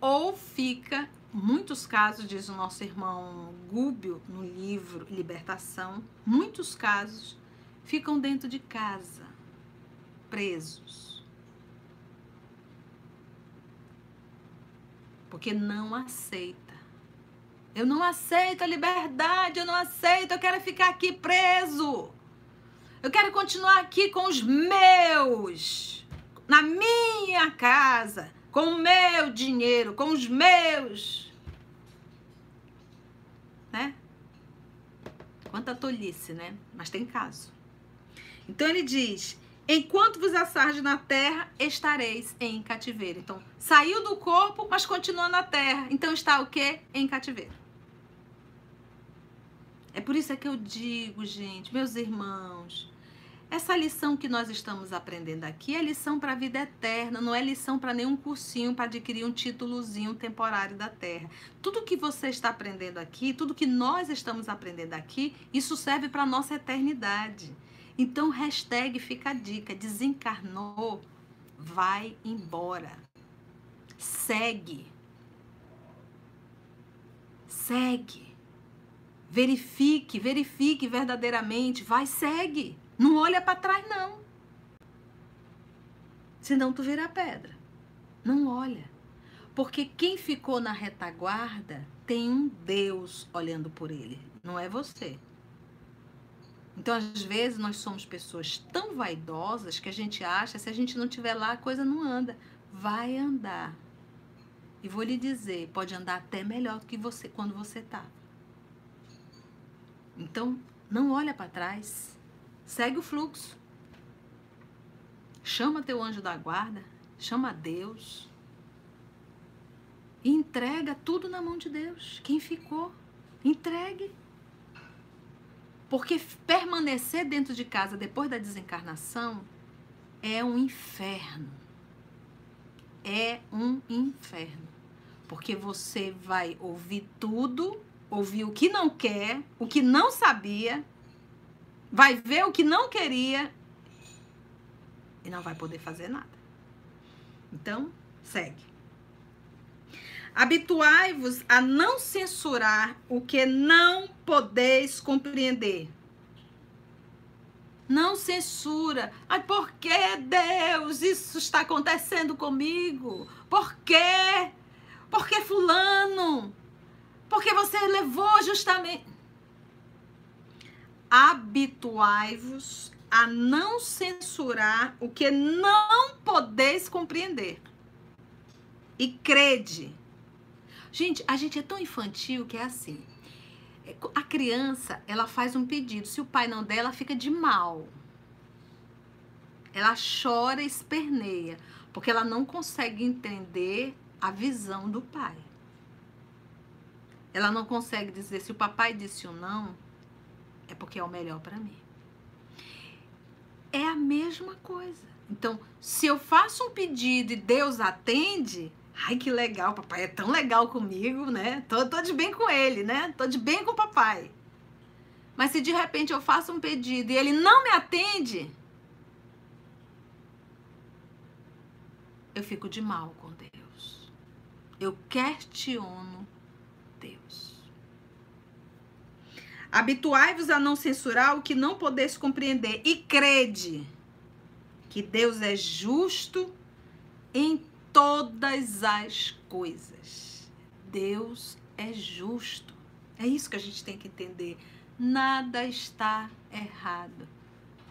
ou fica, muitos casos, diz o nosso irmão Gúbio no livro Libertação, muitos casos ficam dentro de casa, presos. Porque não aceita eu não aceito a liberdade, eu não aceito, eu quero ficar aqui preso. Eu quero continuar aqui com os meus, na minha casa, com o meu dinheiro, com os meus. Né? Quanta tolice, né? Mas tem caso. Então ele diz: Enquanto vos assardes na terra, estareis em cativeiro. Então, saiu do corpo, mas continua na terra. Então está o quê? Em cativeiro. É por isso é que eu digo, gente, meus irmãos, Essa lição que nós estamos aprendendo aqui é lição para a vida eterna, não é lição para nenhum cursinho para adquirir um títulozinho temporário da Terra. Tudo que você está aprendendo aqui, tudo que nós estamos aprendendo aqui, isso serve para a nossa eternidade. Então, hashtag fica a dica: desencarnou, vai embora. Segue. Segue. Verifique, verifique verdadeiramente. Vai, segue. Não olha para trás, não. Senão tu vira pedra. Não olha. Porque quem ficou na retaguarda tem um Deus olhando por ele, não é você. Então, às vezes, nós somos pessoas tão vaidosas que a gente acha se a gente não estiver lá, a coisa não anda. Vai andar. E vou lhe dizer, pode andar até melhor do que você quando você está. Então, não olha para trás. Segue o fluxo. Chama teu anjo da guarda, chama Deus. E entrega tudo na mão de Deus. Quem ficou, entregue. Porque permanecer dentro de casa depois da desencarnação é um inferno. É um inferno. Porque você vai ouvir tudo, ouvir o que não quer, o que não sabia, vai ver o que não queria e não vai poder fazer nada. Então, segue. Habituai-vos a não censurar o que não podeis compreender. Não censura. Ai, por que, Deus, isso está acontecendo comigo? Por quê? Por que fulano? Porque você levou justamente habituai-vos a não censurar o que não podeis compreender. E crede. Gente, a gente é tão infantil que é assim. A criança, ela faz um pedido. Se o pai não der, ela fica de mal. Ela chora esperneia, porque ela não consegue entender a visão do pai. Ela não consegue dizer se o papai disse ou não, é porque é o melhor para mim. É a mesma coisa. Então, se eu faço um pedido e Deus atende, ai que legal, papai é tão legal comigo, né? Tô, tô de bem com ele, né? Tô de bem com o papai. Mas se de repente eu faço um pedido e ele não me atende, eu fico de mal com Deus. Eu questiono Deus. Habituai-vos a não censurar o que não podeis compreender e crede que Deus é justo em todas as coisas. Deus é justo. É isso que a gente tem que entender. Nada está errado.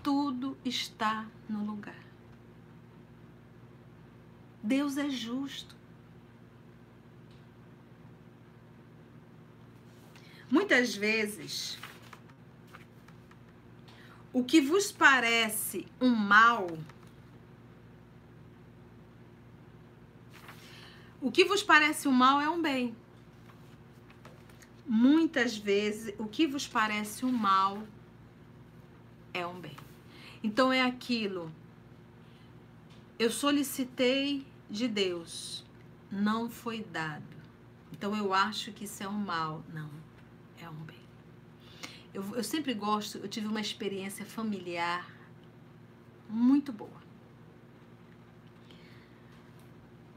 Tudo está no lugar. Deus é justo. Muitas vezes, o que vos parece um mal, o que vos parece um mal é um bem. Muitas vezes, o que vos parece um mal é um bem. Então é aquilo. Eu solicitei de Deus, não foi dado. Então eu acho que isso é um mal. Não. Eu, eu sempre gosto, eu tive uma experiência familiar muito boa.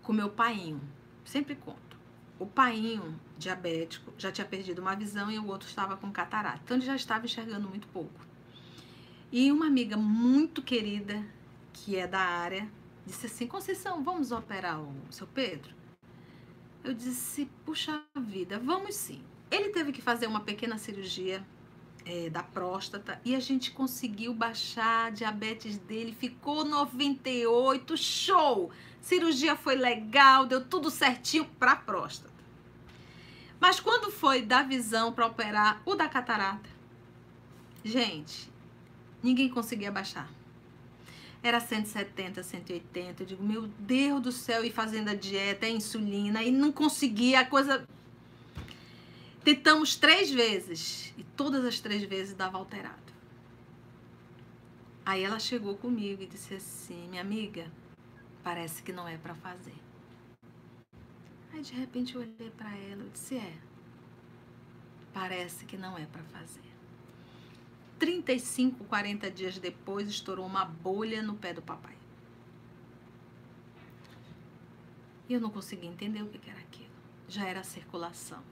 Com meu painho, sempre conto. O painho diabético já tinha perdido uma visão e o outro estava com catarata. Então ele já estava enxergando muito pouco. E uma amiga muito querida, que é da área, disse assim: Conceição, vamos operar o seu Pedro? Eu disse: Puxa vida, vamos sim. Ele teve que fazer uma pequena cirurgia é, da próstata e a gente conseguiu baixar a diabetes dele, ficou 98, show! Cirurgia foi legal, deu tudo certinho para a próstata. Mas quando foi da visão para operar o da catarata, gente, ninguém conseguia baixar. Era 170, 180. Eu digo, meu Deus do céu, e fazendo a dieta, a insulina, e não conseguia, a coisa Tentamos três vezes e todas as três vezes dava alterado. Aí ela chegou comigo e disse assim: Minha amiga, parece que não é para fazer. Aí de repente eu olhei para ela e disse: É, parece que não é para fazer. 35, 40 dias depois, estourou uma bolha no pé do papai. E eu não conseguia entender o que era aquilo. Já era circulação.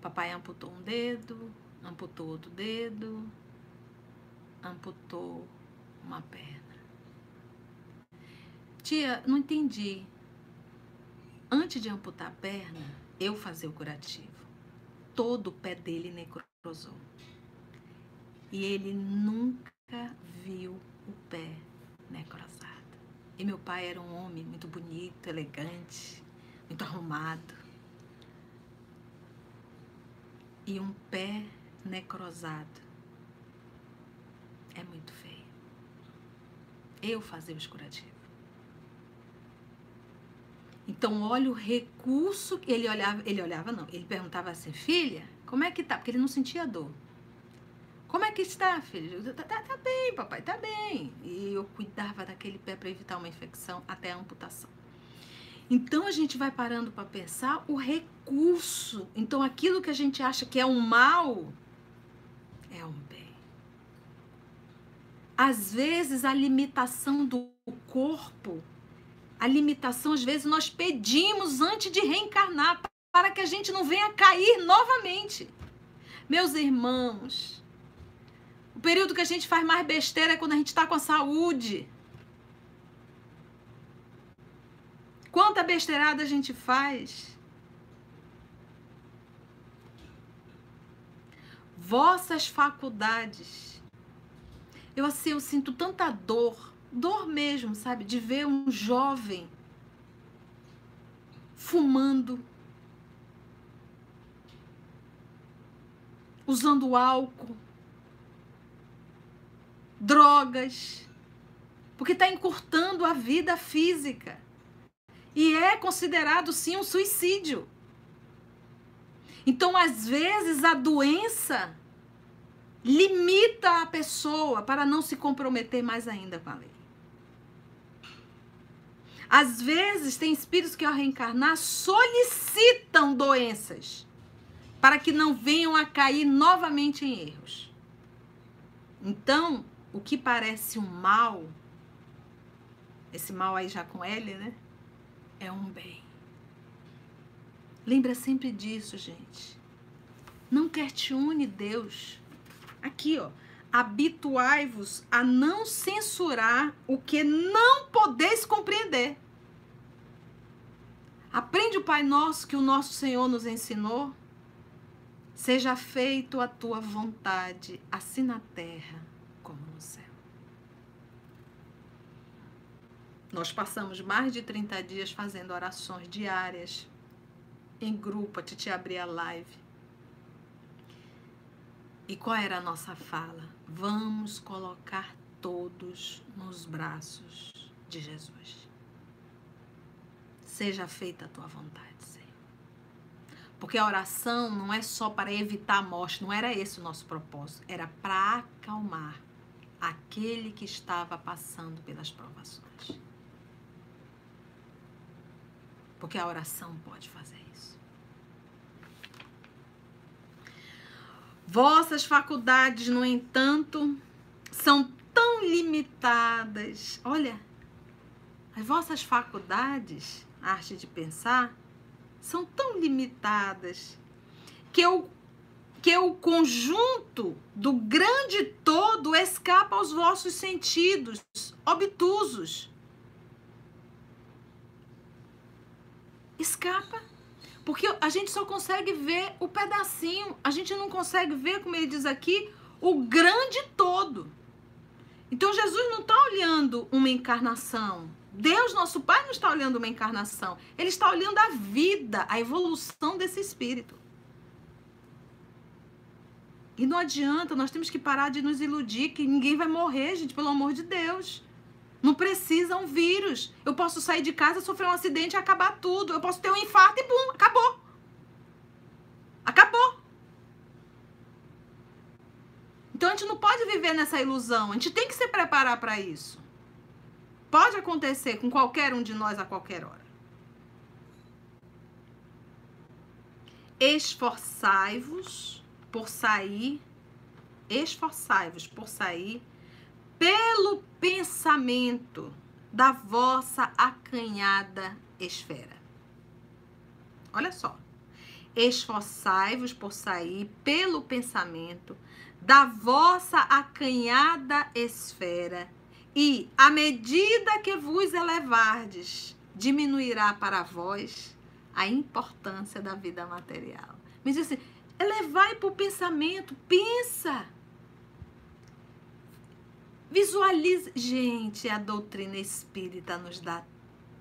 Papai amputou um dedo, amputou outro dedo, amputou uma perna. Tia, não entendi. Antes de amputar a perna, eu fazer o curativo. Todo o pé dele necrosou. E ele nunca viu o pé necrosado. E meu pai era um homem muito bonito, elegante, muito arrumado. E um pé necrosado é muito feio. Eu fazia o curativo. Então, olha o recurso que ele olhava, ele olhava não, ele perguntava assim, filha, como é que tá? Porque ele não sentia dor. Como é que está, filho? Tá, tá, tá bem, papai, tá bem. E eu cuidava daquele pé para evitar uma infecção até a amputação. Então a gente vai parando para pensar o recurso. Então aquilo que a gente acha que é um mal é um bem. Às vezes a limitação do corpo a limitação, às vezes, nós pedimos antes de reencarnar para que a gente não venha cair novamente. Meus irmãos, o período que a gente faz mais besteira é quando a gente está com a saúde. Quanta besteirada a gente faz. Vossas faculdades. Eu assim, eu sinto tanta dor dor mesmo, sabe? De ver um jovem fumando, usando álcool, drogas, porque está encurtando a vida física. E é considerado sim um suicídio. Então, às vezes, a doença limita a pessoa para não se comprometer mais ainda com a lei. Às vezes, tem espíritos que, ao reencarnar, solicitam doenças para que não venham a cair novamente em erros. Então, o que parece um mal, esse mal aí já com L, né? É um bem. Lembra sempre disso, gente. Não quer te une Deus. Aqui, ó habituai-vos a não censurar o que não podeis compreender. Aprende o Pai Nosso que o nosso Senhor nos ensinou. Seja feito a tua vontade, assim na terra como no céu. Nós passamos mais de 30 dias fazendo orações diárias, em grupo, a Titi abrir a live. E qual era a nossa fala? Vamos colocar todos nos braços de Jesus. Seja feita a tua vontade, Senhor. Porque a oração não é só para evitar a morte, não era esse o nosso propósito, era para acalmar aquele que estava passando pelas provações. Porque a oração pode fazer isso. Vossas faculdades, no entanto, são tão limitadas. Olha, as vossas faculdades, arte de pensar, são tão limitadas que o, que o conjunto do grande todo escapa aos vossos sentidos obtusos. Escapa. Porque a gente só consegue ver o pedacinho, a gente não consegue ver, como ele diz aqui, o grande todo. Então Jesus não está olhando uma encarnação. Deus, nosso Pai, não está olhando uma encarnação. Ele está olhando a vida, a evolução desse espírito. E não adianta, nós temos que parar de nos iludir que ninguém vai morrer, gente, pelo amor de Deus. Não precisa um vírus. Eu posso sair de casa, sofrer um acidente e acabar tudo. Eu posso ter um infarto e bum, acabou. Acabou. Então a gente não pode viver nessa ilusão. A gente tem que se preparar para isso. Pode acontecer com qualquer um de nós a qualquer hora. Esforçai-vos por sair, esforçai-vos por sair pelo pensamento da vossa acanhada esfera. Olha só. Esforçai-vos por sair pelo pensamento da vossa acanhada esfera, e, à medida que vos elevardes, diminuirá para vós a importância da vida material. Me diz assim, elevai para o pensamento, pensa. Visualize. Gente, a doutrina espírita nos dá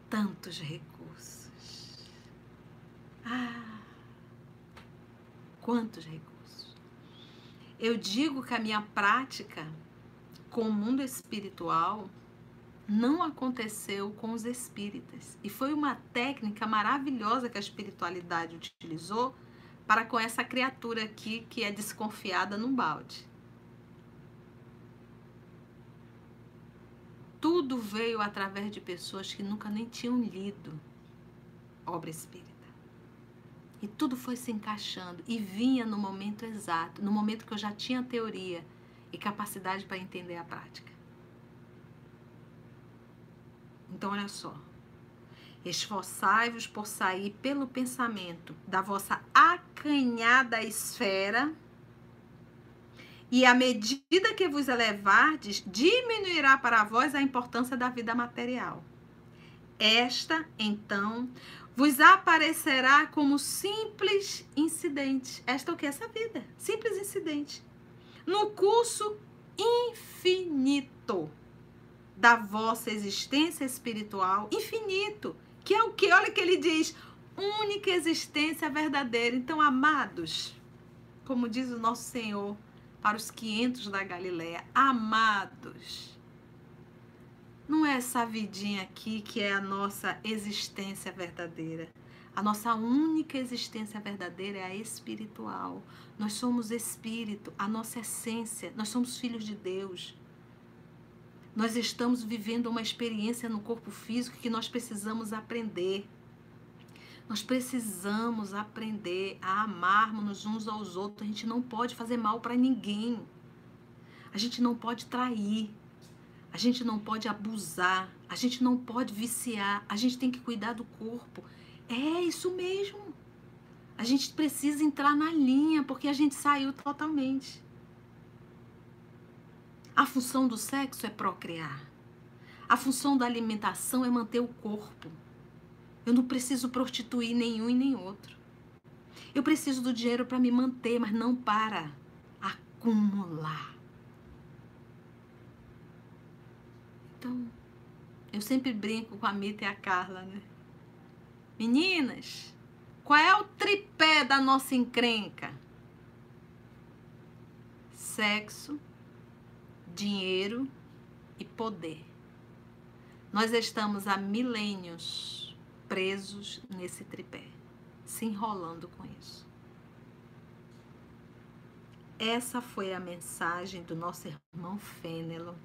tantos recursos. Ah, quantos recursos. Eu digo que a minha prática com o mundo espiritual não aconteceu com os espíritas. E foi uma técnica maravilhosa que a espiritualidade utilizou para com essa criatura aqui que é desconfiada num balde. Tudo veio através de pessoas que nunca nem tinham lido obra espírita. E tudo foi se encaixando e vinha no momento exato, no momento que eu já tinha teoria e capacidade para entender a prática. Então, olha só. Esforçai-vos por sair pelo pensamento da vossa acanhada esfera, e à medida que vos elevardes, diminuirá para vós a importância da vida material. Esta, então, vos aparecerá como simples incidente. Esta é o que? Essa vida. Simples incidente. No curso infinito da vossa existência espiritual, infinito, que é o que? Olha que ele diz, única existência verdadeira. Então, amados, como diz o nosso Senhor para os 500 da Galileia, amados, não é essa vidinha aqui que é a nossa existência verdadeira. A nossa única existência verdadeira é a espiritual. Nós somos espírito, a nossa essência, nós somos filhos de Deus. Nós estamos vivendo uma experiência no corpo físico que nós precisamos aprender. Nós precisamos aprender a amarmos uns aos outros. A gente não pode fazer mal para ninguém. A gente não pode trair. A gente não pode abusar, a gente não pode viciar, a gente tem que cuidar do corpo. É isso mesmo. A gente precisa entrar na linha porque a gente saiu totalmente. A função do sexo é procriar. A função da alimentação é manter o corpo. Eu não preciso prostituir nenhum e nem outro. Eu preciso do dinheiro para me manter, mas não para acumular. Então, eu sempre brinco com a Mita e a Carla, né? Meninas, qual é o tripé da nossa encrenca? Sexo, dinheiro e poder. Nós estamos há milênios presos nesse tripé, se enrolando com isso. Essa foi a mensagem do nosso irmão Fênelo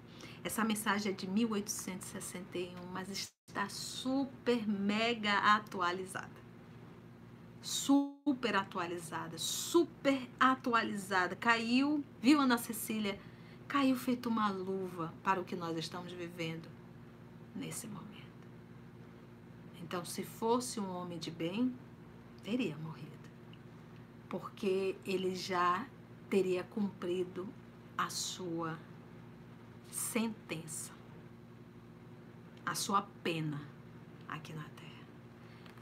essa mensagem é de 1861, mas está super mega atualizada. Super atualizada, super atualizada. Caiu, viu Ana Cecília? Caiu feito uma luva para o que nós estamos vivendo nesse momento. Então, se fosse um homem de bem, teria morrido. Porque ele já teria cumprido a sua sentença, a sua pena aqui na terra.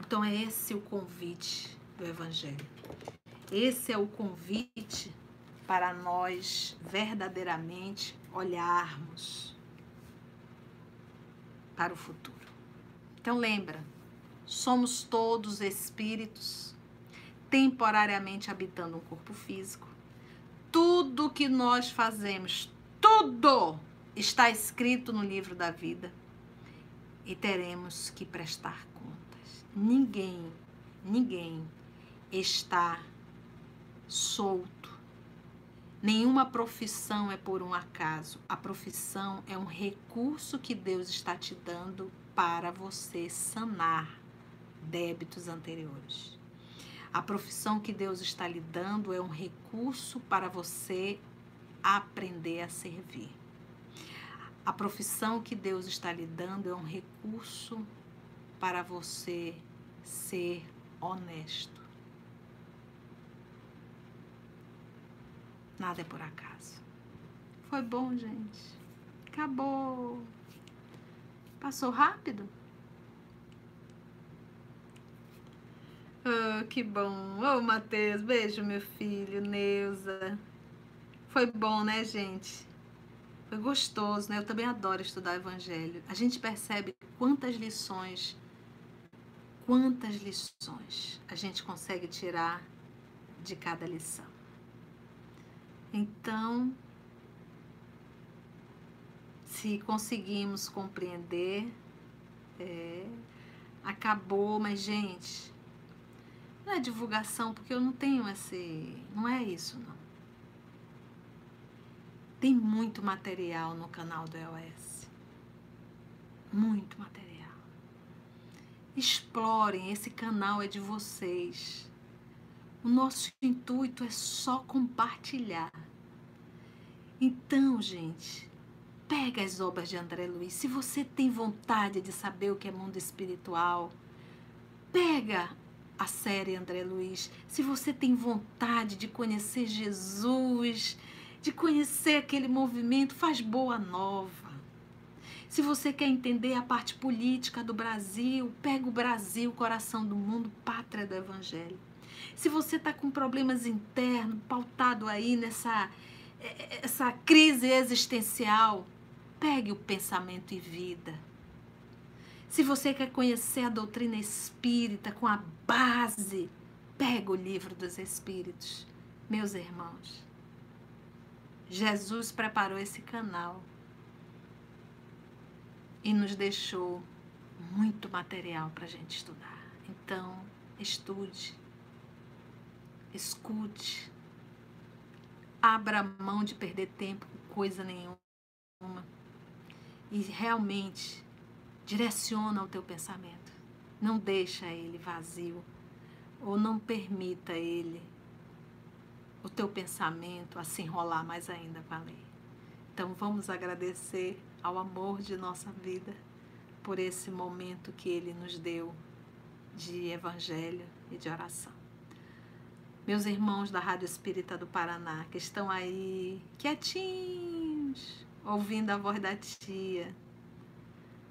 Então é esse o convite do Evangelho. Esse é o convite para nós verdadeiramente olharmos para o futuro. Então lembra, somos todos espíritos temporariamente habitando um corpo físico. Tudo que nós fazemos, tudo está escrito no livro da vida e teremos que prestar contas. Ninguém, ninguém está solto, Nenhuma profissão é por um acaso. A profissão é um recurso que Deus está te dando para você sanar débitos anteriores. A profissão que Deus está lhe dando é um recurso para você aprender a servir. A profissão que Deus está lhe dando é um recurso para você ser honesto. Nada é por acaso. Foi bom, gente. Acabou. Passou rápido? Oh, que bom. Ô, oh, Matheus, beijo, meu filho, Neuza. Foi bom, né, gente? Foi gostoso, né? Eu também adoro estudar Evangelho. A gente percebe quantas lições, quantas lições a gente consegue tirar de cada lição. Então, se conseguimos compreender, é, acabou, mas gente, não é divulgação, porque eu não tenho esse. Não é isso, não. Tem muito material no canal do EOS. Muito material. Explorem, esse canal é de vocês. O nosso intuito é só compartilhar. Então, gente, pega as obras de André Luiz. Se você tem vontade de saber o que é mundo espiritual, pega a série André Luiz. Se você tem vontade de conhecer Jesus, de conhecer aquele movimento, faz boa nova. Se você quer entender a parte política do Brasil, pega o Brasil, coração do mundo, pátria do Evangelho. Se você está com problemas internos, pautado aí nessa é, é, essa crise existencial, pegue o pensamento e vida. Se você quer conhecer a doutrina espírita com a base, pega o livro dos Espíritos. Meus irmãos, Jesus preparou esse canal e nos deixou muito material para a gente estudar. Então, estude, escute, abra mão de perder tempo com coisa nenhuma e realmente direciona o teu pensamento. Não deixa ele vazio ou não permita ele o teu pensamento a se enrolar mais ainda com a lei. Então vamos agradecer ao amor de nossa vida por esse momento que ele nos deu de evangelho e de oração meus irmãos da Rádio Espírita do Paraná, que estão aí quietinhos, ouvindo a voz da tia.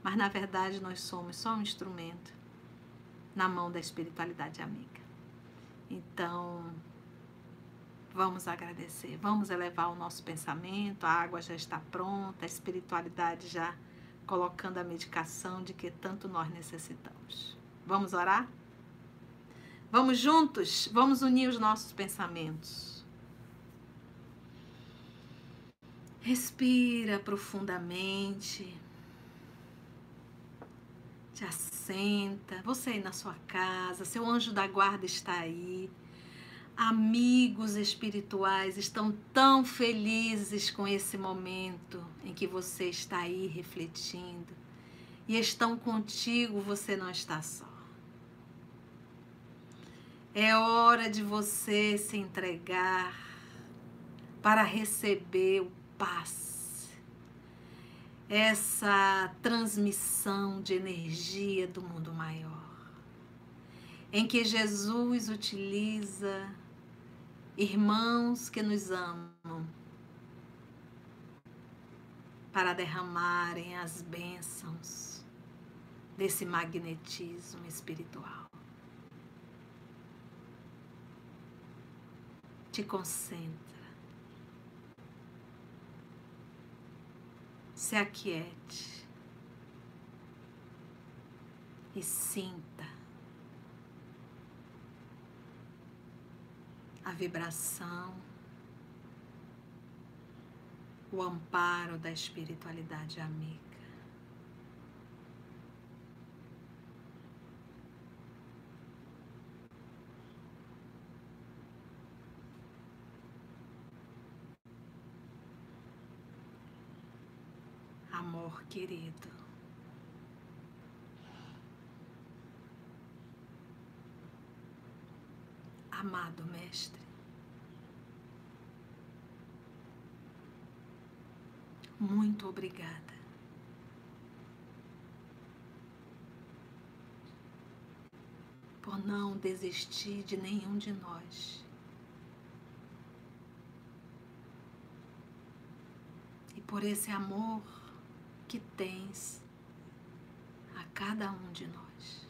Mas na verdade nós somos só um instrumento na mão da espiritualidade amiga. Então, vamos agradecer, vamos elevar o nosso pensamento, a água já está pronta, a espiritualidade já colocando a medicação de que tanto nós necessitamos. Vamos orar? Vamos juntos? Vamos unir os nossos pensamentos. Respira profundamente. Te assenta. Você aí na sua casa, seu anjo da guarda está aí. Amigos espirituais estão tão felizes com esse momento em que você está aí refletindo e estão contigo, você não está só. É hora de você se entregar para receber o passe, essa transmissão de energia do mundo maior, em que Jesus utiliza irmãos que nos amam para derramarem as bênçãos desse magnetismo espiritual. te concentra. Se aquiete e sinta a vibração, o amparo da espiritualidade amiga. Amor querido. Amado Mestre. Muito obrigada. Por não desistir de nenhum de nós. E por esse amor que tens a cada um de nós.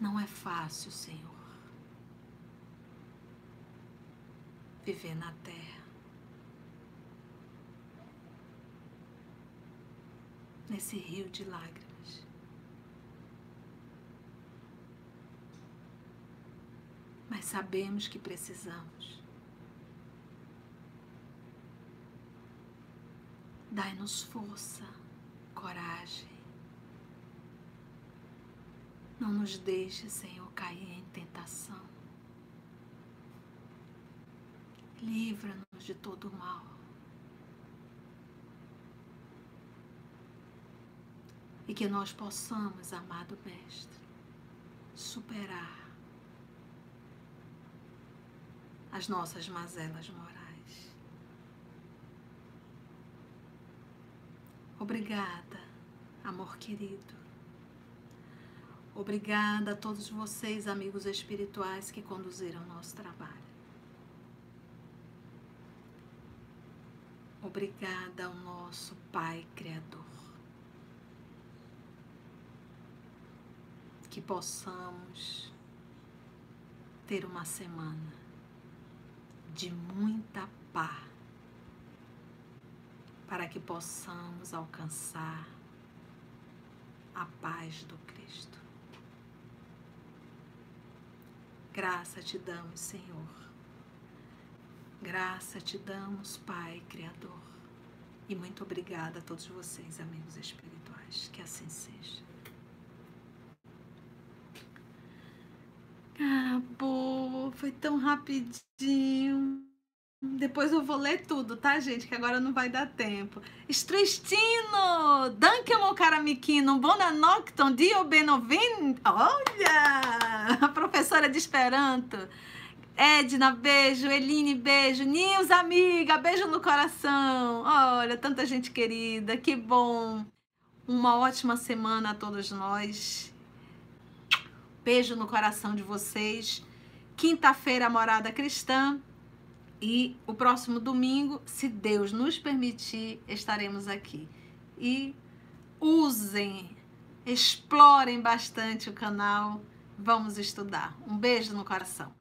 Não é fácil, Senhor, viver na terra nesse rio de lágrimas. Mas sabemos que precisamos. Dai-nos força, coragem. Não nos deixe, Senhor, cair em tentação. Livra-nos de todo mal. e que nós possamos, amado Mestre, superar as nossas mazelas morais. Obrigada, amor querido. Obrigada a todos vocês, amigos espirituais, que conduziram nosso trabalho. Obrigada ao nosso Pai Criador. que possamos ter uma semana de muita paz, para que possamos alcançar a paz do Cristo. Graça te damos, Senhor. Graça te damos, Pai Criador. E muito obrigada a todos vocês, amigos espirituais. Que assim seja. Acabou, foi tão rapidinho. Depois eu vou ler tudo, tá, gente? Que agora não vai dar tempo. Estristino! Danke, meu cara Miquino. Bona nocton, dio benovin. Olha! A professora de Esperanto. Edna, beijo. Eline, beijo. Nils, amiga, beijo no coração. Olha, tanta gente querida. Que bom. Uma ótima semana a todos nós. Beijo no coração de vocês. Quinta-feira, Morada Cristã. E o próximo domingo, se Deus nos permitir, estaremos aqui. E usem, explorem bastante o canal. Vamos estudar. Um beijo no coração.